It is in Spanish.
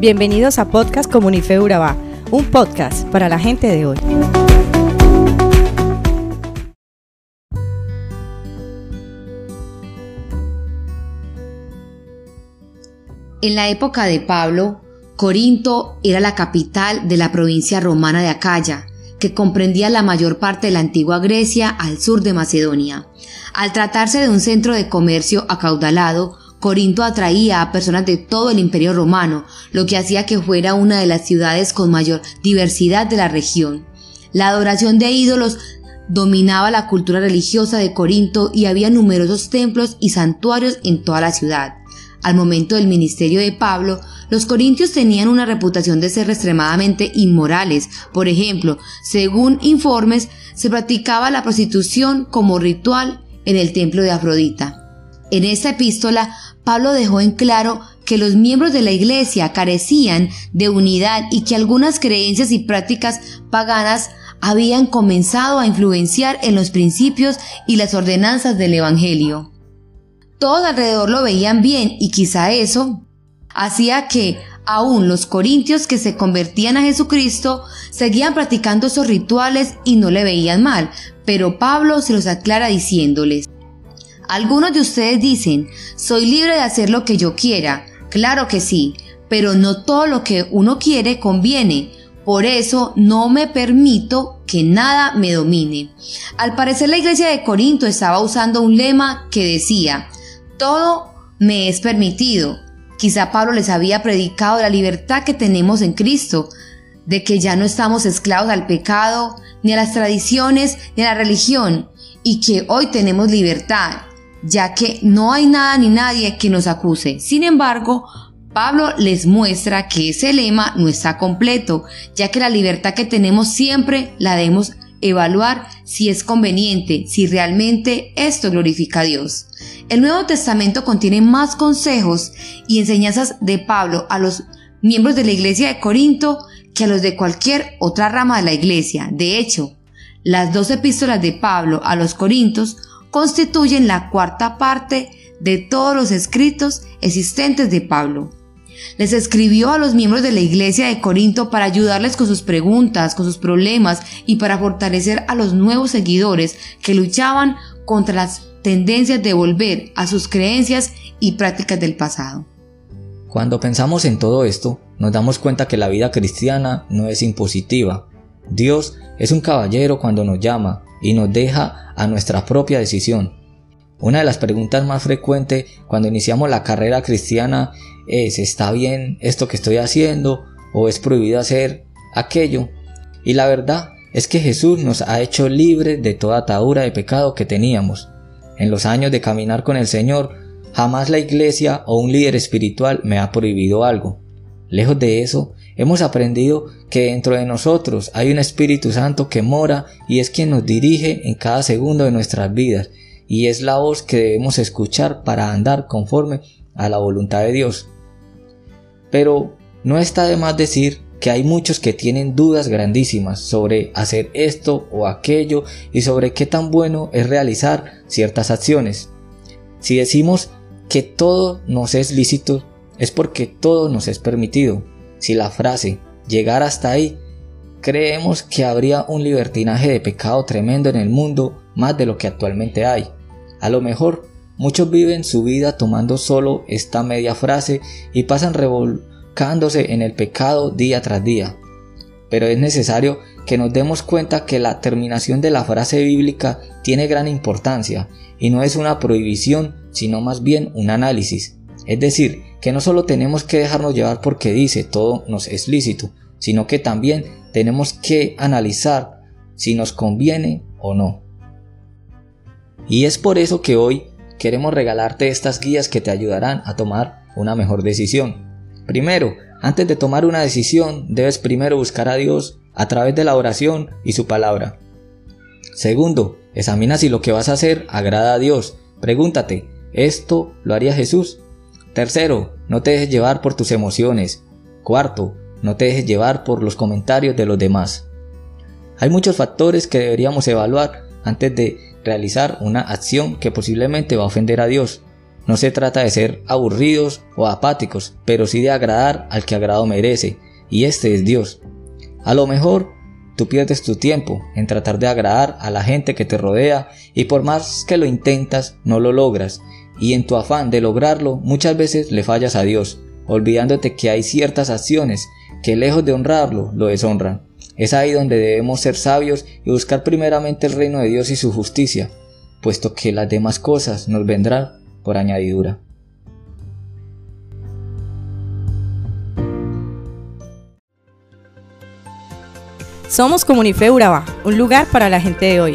Bienvenidos a Podcast Comunife Urabá, un podcast para la gente de hoy. En la época de Pablo, Corinto era la capital de la provincia romana de Acaya, que comprendía la mayor parte de la antigua Grecia al sur de Macedonia. Al tratarse de un centro de comercio acaudalado, Corinto atraía a personas de todo el imperio romano, lo que hacía que fuera una de las ciudades con mayor diversidad de la región. La adoración de ídolos dominaba la cultura religiosa de Corinto y había numerosos templos y santuarios en toda la ciudad. Al momento del ministerio de Pablo, los corintios tenían una reputación de ser extremadamente inmorales. Por ejemplo, según informes, se practicaba la prostitución como ritual en el templo de Afrodita. En esta epístola, Pablo dejó en claro que los miembros de la iglesia carecían de unidad y que algunas creencias y prácticas paganas habían comenzado a influenciar en los principios y las ordenanzas del Evangelio. Todos alrededor lo veían bien y quizá eso hacía que aún los corintios que se convertían a Jesucristo seguían practicando esos rituales y no le veían mal, pero Pablo se los aclara diciéndoles, algunos de ustedes dicen, soy libre de hacer lo que yo quiera, claro que sí, pero no todo lo que uno quiere conviene, por eso no me permito que nada me domine. Al parecer la iglesia de Corinto estaba usando un lema que decía, todo me es permitido. Quizá Pablo les había predicado la libertad que tenemos en Cristo, de que ya no estamos esclavos al pecado, ni a las tradiciones, ni a la religión, y que hoy tenemos libertad, ya que no hay nada ni nadie que nos acuse. Sin embargo, Pablo les muestra que ese lema no está completo, ya que la libertad que tenemos siempre la debemos evaluar si es conveniente, si realmente esto glorifica a Dios. El Nuevo Testamento contiene más consejos y enseñanzas de Pablo a los miembros de la iglesia de Corinto que a los de cualquier otra rama de la iglesia. De hecho, las dos epístolas de Pablo a los Corintos constituyen la cuarta parte de todos los escritos existentes de Pablo. Les escribió a los miembros de la iglesia de Corinto para ayudarles con sus preguntas, con sus problemas y para fortalecer a los nuevos seguidores que luchaban contra las tendencias de volver a sus creencias y prácticas del pasado. Cuando pensamos en todo esto, nos damos cuenta que la vida cristiana no es impositiva. Dios es un caballero cuando nos llama y nos deja a nuestra propia decisión. Una de las preguntas más frecuentes cuando iniciamos la carrera cristiana es ¿está bien esto que estoy haciendo o es prohibido hacer aquello? Y la verdad es que Jesús nos ha hecho libres de toda atadura de pecado que teníamos. En los años de caminar con el Señor, jamás la iglesia o un líder espiritual me ha prohibido algo. Lejos de eso, hemos aprendido que dentro de nosotros hay un Espíritu Santo que mora y es quien nos dirige en cada segundo de nuestras vidas y es la voz que debemos escuchar para andar conforme a la voluntad de Dios. Pero no está de más decir que hay muchos que tienen dudas grandísimas sobre hacer esto o aquello y sobre qué tan bueno es realizar ciertas acciones. Si decimos que todo nos es lícito, es porque todo nos es permitido. Si la frase llegara hasta ahí, creemos que habría un libertinaje de pecado tremendo en el mundo más de lo que actualmente hay. A lo mejor muchos viven su vida tomando solo esta media frase y pasan revol en el pecado día tras día. Pero es necesario que nos demos cuenta que la terminación de la frase bíblica tiene gran importancia y no es una prohibición, sino más bien un análisis. Es decir, que no solo tenemos que dejarnos llevar porque dice todo nos es lícito, sino que también tenemos que analizar si nos conviene o no. Y es por eso que hoy queremos regalarte estas guías que te ayudarán a tomar una mejor decisión. Primero, antes de tomar una decisión, debes primero buscar a Dios a través de la oración y su palabra. Segundo, examina si lo que vas a hacer agrada a Dios. Pregúntate, ¿esto lo haría Jesús? Tercero, no te dejes llevar por tus emociones. Cuarto, no te dejes llevar por los comentarios de los demás. Hay muchos factores que deberíamos evaluar antes de realizar una acción que posiblemente va a ofender a Dios. No se trata de ser aburridos o apáticos, pero sí de agradar al que agrado merece, y este es Dios. A lo mejor tú pierdes tu tiempo en tratar de agradar a la gente que te rodea y por más que lo intentas no lo logras, y en tu afán de lograrlo muchas veces le fallas a Dios, olvidándote que hay ciertas acciones que lejos de honrarlo lo deshonran. Es ahí donde debemos ser sabios y buscar primeramente el reino de Dios y su justicia, puesto que las demás cosas nos vendrán por añadidura. Somos Comunife Urabá, un lugar para la gente de hoy.